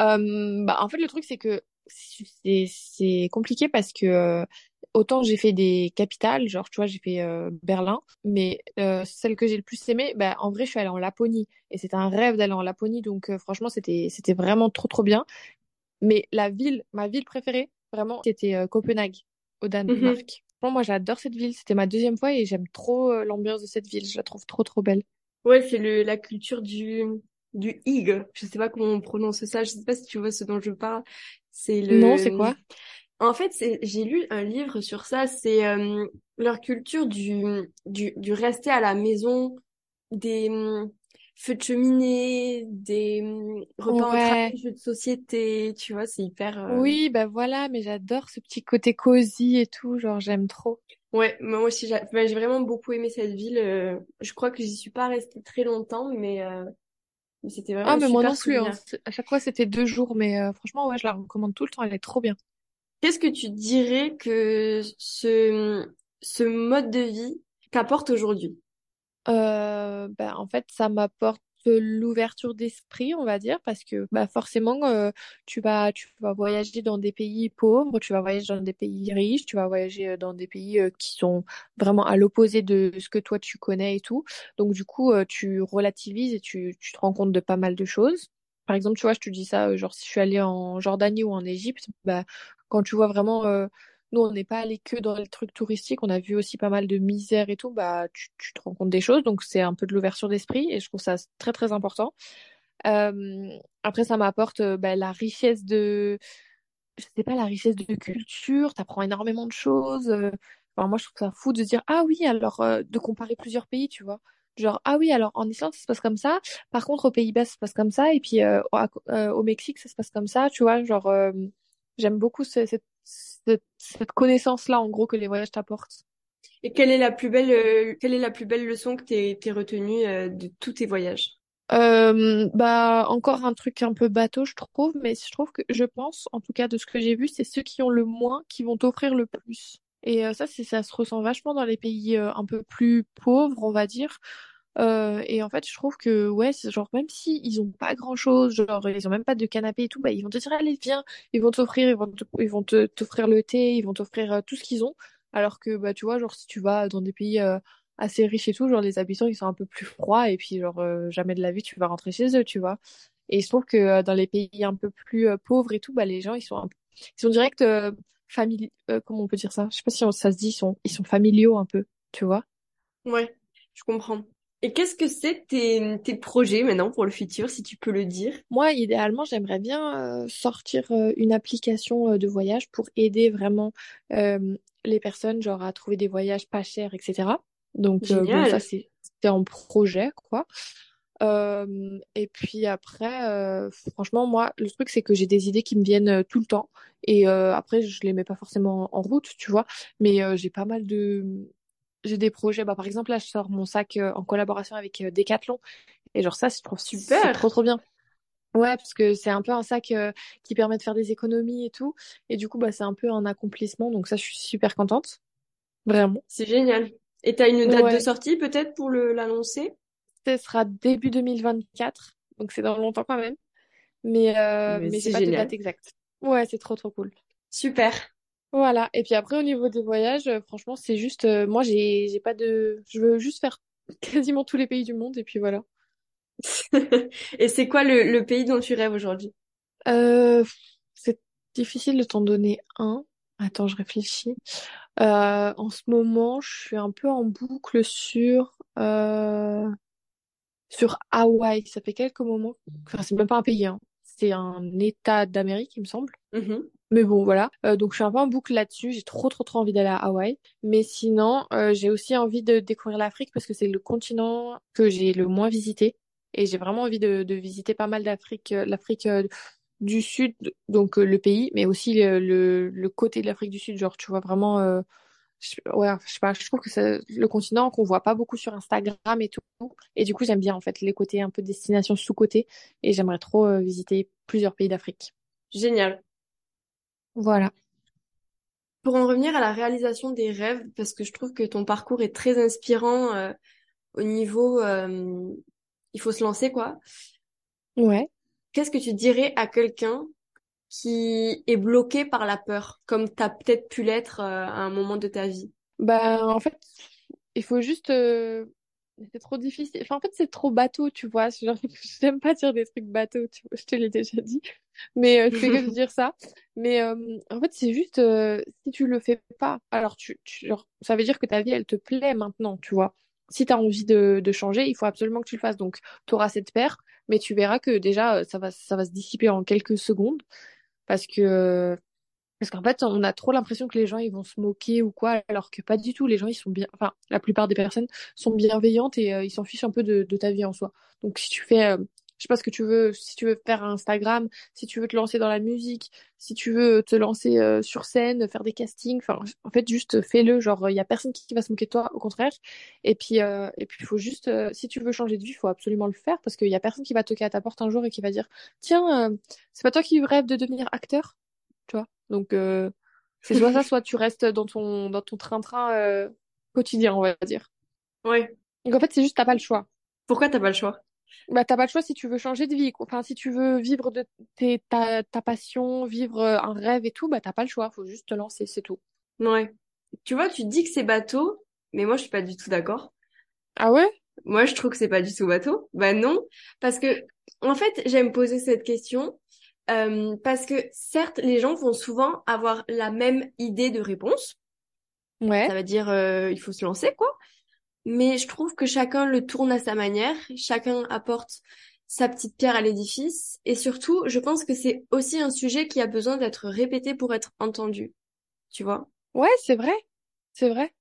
Euh, bah, en fait, le truc, c'est que c'est c'est compliqué parce que euh, autant j'ai fait des capitales, genre, tu vois, j'ai fait euh, Berlin, mais euh, celle que j'ai le plus aimée, bah, en vrai, je suis allée en Laponie. Et c'était un rêve d'aller en Laponie, donc euh, franchement, c'était c'était vraiment trop, trop bien. Mais la ville, ma ville préférée, vraiment, c'était Copenhague, au Danemark. Franchement, moi, j'adore cette ville. C'était ma deuxième fois et j'aime trop l'ambiance de cette ville. Je la trouve trop, trop belle. Ouais, c'est le la culture du du hygge. Je sais pas comment on prononce ça. Je sais pas si tu vois ce dont je parle. C'est le Non, c'est quoi? En fait, j'ai lu un livre sur ça. C'est euh, leur culture du du du rester à la maison, des hum, feux de cheminée, des hum, repas Ouais. jeux de société. Tu vois, c'est hyper. euh, Oui, bah voilà, mais j'adore ce petit côté cosy et tout, genre j'aime trop. Ouais, moi aussi, j'ai enfin, j'ai vraiment beaucoup aimé cette ville. euh, je crois que j'y suis pas restée très longtemps, mais, euh, c'était vraiment Ah, mais moi non plus, hein. À chaque fois, c'était deux jours, mais euh, franchement, ouais, je la recommande tout le temps, elle est trop bien. Qu'est-ce que tu dirais que ce, ce mode de vie t'apporte aujourd'hui? Euh, bah, en fait, ça m'apporte l'ouverture d'esprit, on va dire, parce que bah, forcément, euh, tu vas, tu vas voyager dans des pays pauvres, tu vas voyager dans des pays riches, tu vas voyager euh, dans des pays euh, qui sont vraiment à l'opposé de ce que toi tu connais et tout. Donc, du coup, tu relativises et tu, tu te rends compte de pas mal de choses. Par exemple, tu vois, je te dis ça, genre si je suis allée en Jordanie ou en Égypte, bah, quand tu vois vraiment euh, nous, on n'est pas allé que dans les trucs touristiques, on a vu aussi pas mal de misère et tout, bah tu, te rends compte des choses, donc c'est un peu de l'ouverture d'esprit et je trouve ça très très important. Euh, après, ça m'apporte euh, bah, la richesse de, je sais pas, la richesse de culture, t'apprends énormément de choses. moi, je trouve ça fou de dire, ah oui, alors de comparer plusieurs pays, tu vois. Genre, ah oui, alors en Islande, ça se passe comme ça, par contre, aux Pays-Bas, ça se passe comme ça, et puis au, au Mexique, ça se passe comme ça, tu vois. Genre, j'aime beaucoup ce- cette, cette, cette connaissance-là, en gros, que les voyages t'apportent. Et quelle est la plus belle, euh, quelle est la plus belle leçon que t'es, t'es retenue, euh, de tous tes voyages? Euh, bah, encore un truc un peu bateau, je trouve, mais je trouve que, je pense, en tout cas, de ce que j'ai vu, c'est ceux qui ont le moins qui vont t'offrir le plus. Et euh, ça, c'est, ça se ressent vachement dans les pays un peu plus pauvres, on va dire. Euh, et en fait, je trouve que, ouais, genre, même si ils ont pas grand-chose, genre, ils ont même pas de canapé et tout, bah, ils vont te dire, allez, viens, ils vont t'offrir, ils vont ils vont t'offrir le thé, ils vont t'offrir euh, tout ce qu'ils ont. Alors que, bah, tu vois, genre, si tu vas dans des pays euh, assez riches et tout, genre, les habitants, ils sont un peu plus froids, et puis, genre, euh, jamais de la vie, tu vas rentrer chez eux, tu vois. Et je trouve que euh, dans les pays un peu plus pauvres et tout, bah, les gens, ils sont un ils sont direct, famili comment on peut dire ça? Je sais pas si on- ça se dit, ils sont, ils sont familiaux un peu, tu vois? Ouais, je comprends. Et qu'est-ce que c'est tes, tes projets maintenant pour le futur, si tu peux le dire? Moi, idéalement, j'aimerais bien euh, sortir euh, une application euh, de voyage pour aider vraiment euh, les personnes, genre à trouver des voyages pas chers, etc. Donc, euh, bon, ça, c'est c'est en projet, quoi. Euh, et puis après, euh, franchement, moi, le truc, c'est que j'ai des idées qui me viennent euh, tout le temps. Et euh, après, je les mets pas forcément en route, tu vois. Mais euh, j'ai pas mal de... J'ai des projets. Bah, par exemple, là, je sors mon sac euh, en collaboration avec euh, Decathlon. Et genre ça, je trouve Super. trop trop bien. Ouais, parce que c'est un peu un sac euh, qui permet de faire des économies et tout. Et du coup, bah, c'est un peu un accomplissement. Donc ça, je suis super contente. Vraiment. C'est génial. Et t'as une date de sortie peut-être pour le l'annoncer? Ce sera début 2024. Donc c'est dans longtemps quand même. Mais, euh, Mais mais j'ai c'est pas de date exacte. Ouais, c'est trop trop cool. Super. Voilà. Et puis après, au niveau des voyages, euh, franchement, c'est juste, euh, moi, j'ai, j'ai pas de, je veux juste faire quasiment tous les pays du monde. Et puis voilà. Et c'est quoi le, le pays dont tu rêves aujourd'hui? Euh, c'est difficile de t'en donner un. Attends, je réfléchis. Euh, en ce moment, je suis un peu en boucle sur, euh, sur Hawaï. Ça fait quelques moments. Enfin, c'est même pas un pays, hein. C'est un État d'Amérique, il me semble. Mhm. Mais bon, voilà. Euh, donc, je suis un peu en boucle là-dessus. J'ai trop, trop, trop envie d'aller à Hawaï. Mais sinon, euh, j'ai aussi envie de découvrir l'Afrique parce que c'est le continent que j'ai le moins visité. Et j'ai vraiment envie de, visiter pas mal d'Afrique, euh, l'Afrique du Sud, donc le pays, mais aussi le, côté de l'Afrique du Sud. Genre, tu vois vraiment, je, ouais, je sais pas, je trouve que c'est le continent qu'on voit pas beaucoup sur Instagram et tout. Et du coup, j'aime bien en fait les côtés un peu destination sous-côté. Et j'aimerais trop visiter plusieurs pays d'Afrique. Génial. Voilà. Pour en revenir à la réalisation des rêves, parce que je trouve que ton parcours est très inspirant euh, au niveau, euh, il faut se lancer quoi. Ouais. Qu'est-ce que tu dirais à quelqu'un qui est bloqué par la peur, comme t'as peut-être pu l'être euh, à un moment de ta vie? Bah, en fait, il faut juste. C'est trop difficile. Enfin, en fait, c'est trop bateau, tu vois. J'aime pas dire des trucs bateaux, tu vois. Je te l'ai déjà dit. Mais euh, je fais que de dire ça. Mais euh, en fait, c'est juste euh, si tu le fais pas, alors tu, tu- genre, ça veut dire que ta vie, elle te plaît maintenant, tu vois. Si tu as envie de, de changer, il faut absolument que tu le fasses. Donc, tu auras cette peur, mais tu verras que déjà, euh, ça va, ça va se dissiper en quelques secondes. Parce que parce qu'en fait, on a trop l'impression que les gens, ils vont se moquer ou quoi, alors que pas du tout. Les gens, ils sont bien, enfin, la plupart des personnes sont bienveillantes et euh, ils s'en fichent un peu de, ta vie en soi. Donc, si tu fais, euh, je sais pas ce que tu veux, si tu veux faire Instagram, si tu veux te lancer dans la musique, si tu veux te lancer euh, sur scène, faire des castings, enfin, en fait, juste fais-le. Genre, il y a personne qui, va se moquer de toi, au contraire. Et puis, et puis, faut juste, si tu veux changer de vie, il faut absolument le faire parce qu'il y a personne qui va toquer à ta porte un jour et qui va dire, tiens, c'est pas toi qui rêves de devenir acteur? Tu vois. Donc, euh, c'est soit ça, soit tu restes dans ton, dans ton train-train euh, quotidien, on va dire. Ouais. Donc, en fait, c'est juste, t'as pas le choix. Pourquoi t'as pas le choix? Bah, t'as pas le choix si tu veux changer de vie, quoi. Enfin, si tu veux vivre de tes, ta, ta passion, vivre euh, un rêve et tout, bah, t'as pas le choix. Faut juste te lancer, c'est tout. Ouais. Tu vois, tu dis que c'est bateau, mais moi je suis pas du tout d'accord. Ah ouais? Moi je trouve que c'est pas du tout bateau. Bah non, parce que en fait j'aime poser cette question euh, parce que certes les gens vont souvent avoir la même idée de réponse. Ouais. Ça veut dire euh, il faut se lancer quoi. Mais je trouve que chacun le tourne à sa manière, chacun apporte sa petite pierre à l'édifice et surtout je pense que c'est aussi un sujet qui a besoin d'être répété pour être entendu. Tu vois? Ouais, c'est vrai. C'est vrai.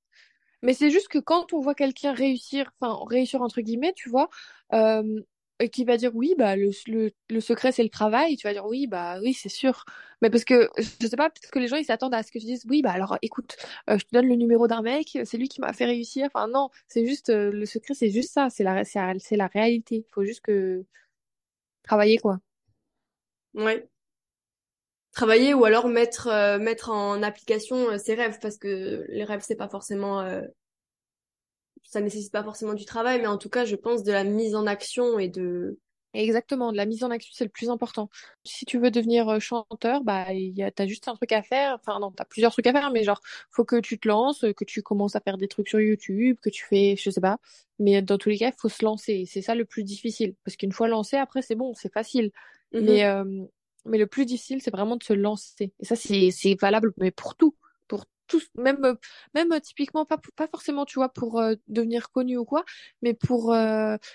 Mais c'est juste que quand on voit quelqu'un réussir, enfin réussir entre guillemets, tu vois, euh, qui va dire oui, bah le, le, le secret c'est le travail, tu vas dire oui, bah oui, c'est sûr. Mais parce que je sais pas, peut-être que les gens ils s'attendent à ce que tu dises oui, bah alors écoute, euh, je te donne le numéro d'un mec, c'est lui qui m'a fait réussir. Enfin non, c'est juste euh, le secret, c'est juste ça, c'est la, c'est la, réalité. Il faut juste que travailler quoi. Ouais. Travailler ou alors mettre euh, mettre en application euh, ses rêves parce que les rêves c'est pas forcément euh, ça nécessite pas forcément du travail mais en tout cas je pense de la mise en action et de Exactement, de la mise en action, c'est le plus important. Si tu veux devenir euh, chanteur, bah, t'as juste un truc à faire. Enfin, non, t'as plusieurs trucs à faire, mais genre, faut que tu te lances, que tu commences à faire des trucs sur YouTube, que tu fais, je sais pas. Mais dans tous les cas, il faut se lancer. C'est ça le plus difficile. Parce qu'une fois lancé, après, c'est bon, c'est facile. Mhm. Mais, euh, mais le plus difficile, c'est vraiment de se lancer. Et ça, c'est c'est valable, mais pour tout, tous, même euh, même euh, typiquement pas pas forcément, tu vois, pour euh, devenir connu ou quoi, mais pour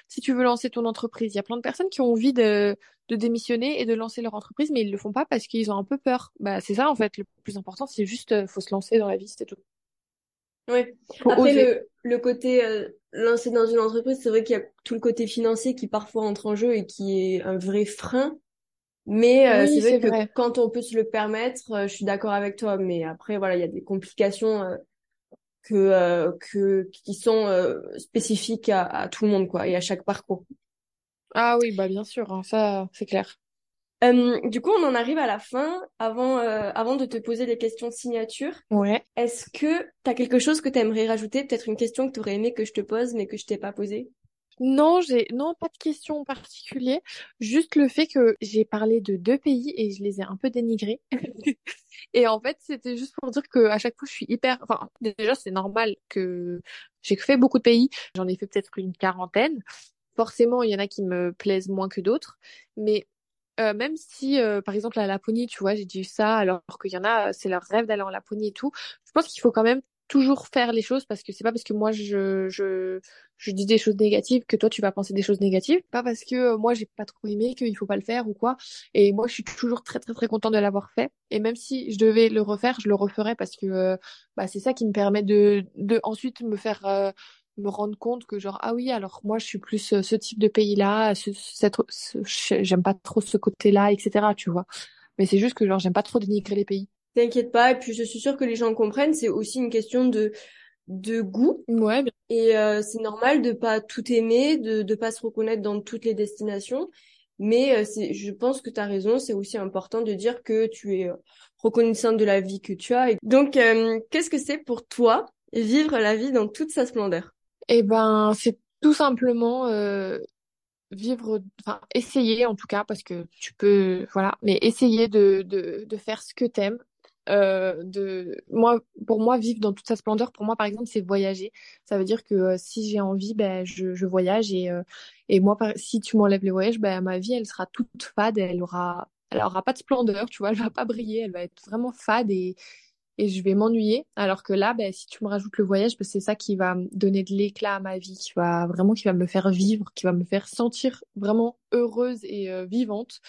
si tu veux lancer ton entreprise. Il y a plein de personnes qui ont envie de de démissionner et de lancer leur entreprise, mais ils le font pas parce qu'ils ont un peu peur. Bah c'est ça en fait. Le plus important, c'est juste faut se lancer dans la vie, c'est tout. Oui. Après le le côté lancer dans une entreprise, c'est vrai qu'il y a tout le côté financier qui parfois entre en jeu et qui est un vrai frein. Mais euh, c'est vrai que quand on peut se le permettre, euh, je suis d'accord avec toi. Mais après, voilà, il y a des complications euh, que, que qui sont spécifiques à, à, tout le monde, quoi, et à chaque parcours. Ah oui, bah bien sûr, hein, ça c'est clair. du coup, on en arrive à la fin. Avant, avant de te poser les questions signature, ouais. est-ce que tu as quelque chose que tu aimerais rajouter? Peut-être une question que tu aurais aimé que je te pose, mais que je t'ai pas posée? Non, j'ai non pas de question en particulier, juste le fait que j'ai parlé de deux pays et je les ai un peu dénigrés. et en fait, c'était juste pour dire que à chaque fois je suis hyper enfin déjà c'est normal que j'ai fait beaucoup de pays, j'en ai fait peut-être une quarantaine. Forcément, il y en a qui me plaisent moins que d'autres, mais euh, même si, euh, par exemple, à Laponie, tu vois, j'ai dit ça, alors qu'il y en a, c'est leur rêve d'aller en Laponie et tout. Je pense qu'il faut quand même toujours faire les choses parce que c'est pas parce que moi je, je je dis des choses négatives que toi tu vas penser des choses négatives. Pas parce que euh, moi j'ai pas trop aimé qu'il faut pas le faire ou quoi. Et moi je suis toujours très très très contente de l'avoir fait. Et même si je devais le refaire je le referais parce que euh, bah c'est ça qui me permet de de ensuite me faire euh, me rendre compte que genre ah oui alors moi je suis plus ce type de pays là ce, cette j'aime pas trop ce côté là etc tu vois. Mais c'est juste que genre j'aime pas trop dénigrer les pays T'inquiète pas, et puis je suis sûre que les gens comprennent, c'est aussi une question de de goût. Ouais. Et euh, c'est normal de pas tout aimer, de de pas se reconnaître dans toutes les destinations, mais euh, c'est je pense que tu as raison, c'est aussi important de dire que tu es euh, reconnaissante de la vie que tu as. Donc qu'est-ce que c'est pour toi vivre la vie dans toute sa splendeur? Eh ben, c'est tout simplement vivre, enfin essayer en tout cas parce que tu peux, voilà, mais essayer de de de faire ce que t'aimes, euh, de moi pour moi vivre dans toute sa splendeur pour moi par exemple c'est voyager. Ça veut dire que euh, si j'ai envie ben je, je voyage et euh, et moi si tu m'enlèves les voyages ben ma vie elle sera toute fade elle aura elle aura pas de splendeur tu vois elle va pas briller elle va être vraiment fade et et je vais m'ennuyer. Alors que là ben si tu me rajoutes le voyage ben, c'est ça qui va donner de l'éclat à ma vie qui va vraiment qui va me faire vivre qui va me faire sentir vraiment heureuse et vivante.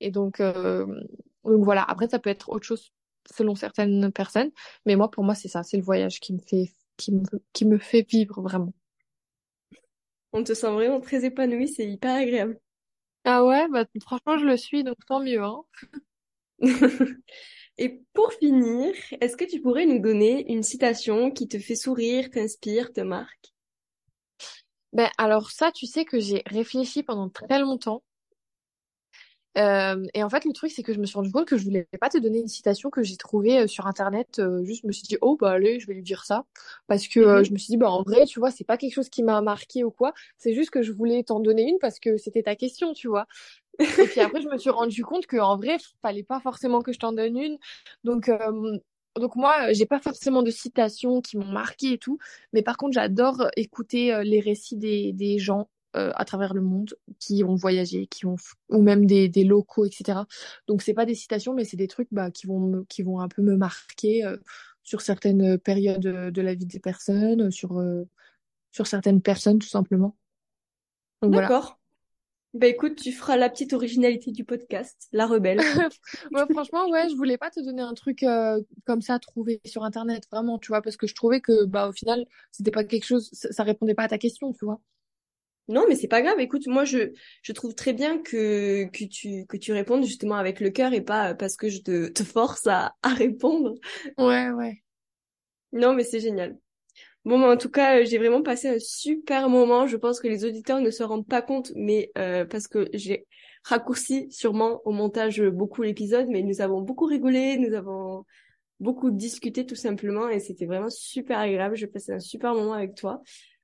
Et donc donc voilà. Après ça peut être autre chose selon certaines personnes. Mais moi, pour moi, c'est ça, c'est le voyage qui me fait, qui me, qui me fait vivre vraiment. On te sent vraiment très épanouie, c'est hyper agréable. Ah ouais, bah franchement, je le suis, donc tant mieux, hein. Et pour finir, est-ce que tu pourrais nous donner une citation qui te fait sourire, t'inspire, te marque? Ben alors ça, tu sais que j'ai réfléchi pendant très longtemps euh, et en fait, le truc, c'est que je me suis rendu compte que je voulais pas te donner une citation que j'ai trouvée euh, sur Internet. Euh, juste, je me suis dit, oh, bah allez, je vais lui dire ça. Parce que euh, mhm. je me suis dit, bah en vrai, tu vois, c'est pas quelque chose qui m'a marqué ou quoi. C'est juste que je voulais t'en donner une parce que c'était ta question, tu vois. et puis après, je me suis rendu compte que en vrai, fallait pas forcément que je t'en donne une. Donc, donc moi, j'ai pas forcément de citations qui m'ont marqué et tout. Mais par contre, j'adore écouter les récits des, des gens à travers le monde qui ont voyagé, qui ont ou même des, des locaux, etc. Donc c'est pas des citations, mais c'est des trucs bah, qui vont me, qui vont un peu me marquer euh, sur certaines périodes de la vie des personnes, sur euh, sur certaines personnes tout simplement. D'accord. Bah écoute, tu feras la petite originalité du podcast, la rebelle. ouais, franchement, ouais, je voulais pas te donner un truc comme ça trouvé sur internet, vraiment, tu vois, parce que je trouvais que bah au final, c'était pas quelque chose, ça, ça répondait pas à ta question, tu vois. Non, mais c'est pas grave. Écoute, moi, je, je trouve très bien que, que tu, que tu répondes justement avec le cœur et pas parce que je te, te force à, à répondre. Ouais, ouais. Non, mais c'est génial. Bon, en tout cas, j'ai vraiment passé un super moment. Je pense que les auditeurs ne se rendent pas compte, mais euh, parce que j'ai raccourci sûrement au montage beaucoup l'épisode, mais nous avons beaucoup rigolé, nous avons beaucoup discuté tout simplement, et c'était vraiment super agréable. J'ai passé un super moment avec toi.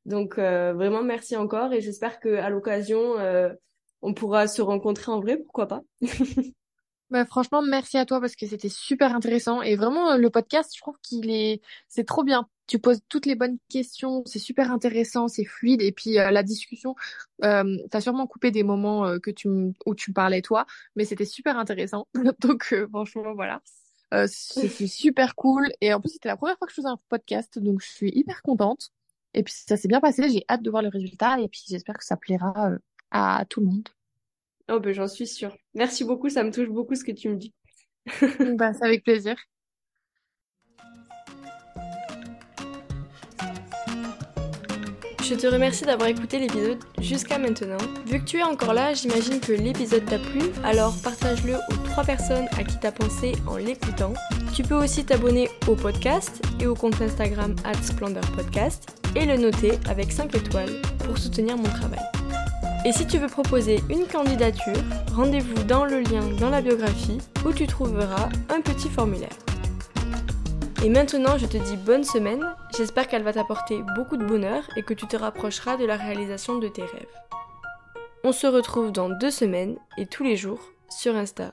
Donc euh, vraiment merci encore et j'espère que à l'occasion euh, on pourra se rencontrer en vrai, pourquoi pas. bah, franchement merci à toi parce que c'était super intéressant et vraiment le podcast je trouve qu'il est c'est trop bien tu poses toutes les bonnes questions, c'est super intéressant, c'est fluide. Et puis la discussion, euh, t'as sûrement coupé des moments que tu où tu parlais toi, mais c'était super intéressant. Donc franchement voilà, c'est super cool. Et en plus c'était la première fois que je faisais un podcast, donc je suis hyper contente. Et puis ça s'est bien passé, j'ai hâte de voir le résultat et puis j'espère que ça plaira à tout le monde. Oh ben j'en suis sûre. Merci beaucoup, ça me touche beaucoup ce que tu me dis. bah, c'est avec plaisir. Je te remercie d'avoir écouté l'épisode jusqu'à maintenant. Vu que tu es encore là, j'imagine que l'épisode t'a plu, alors partage-le aux trois personnes à qui t'as pensé en l'écoutant. Tu peux aussi t'abonner au podcast et au compte Instagram @splendorpodcast et le noter avec 5 étoiles pour soutenir mon travail. Et si tu veux proposer une candidature, rendez-vous dans le lien dans la biographie où tu trouveras un petit formulaire. Et maintenant, je te dis bonne semaine. J'espère qu'elle va t'apporter beaucoup de bonheur et que tu te rapprocheras de la réalisation de tes rêves. On se retrouve dans deux semaines et tous les jours sur Insta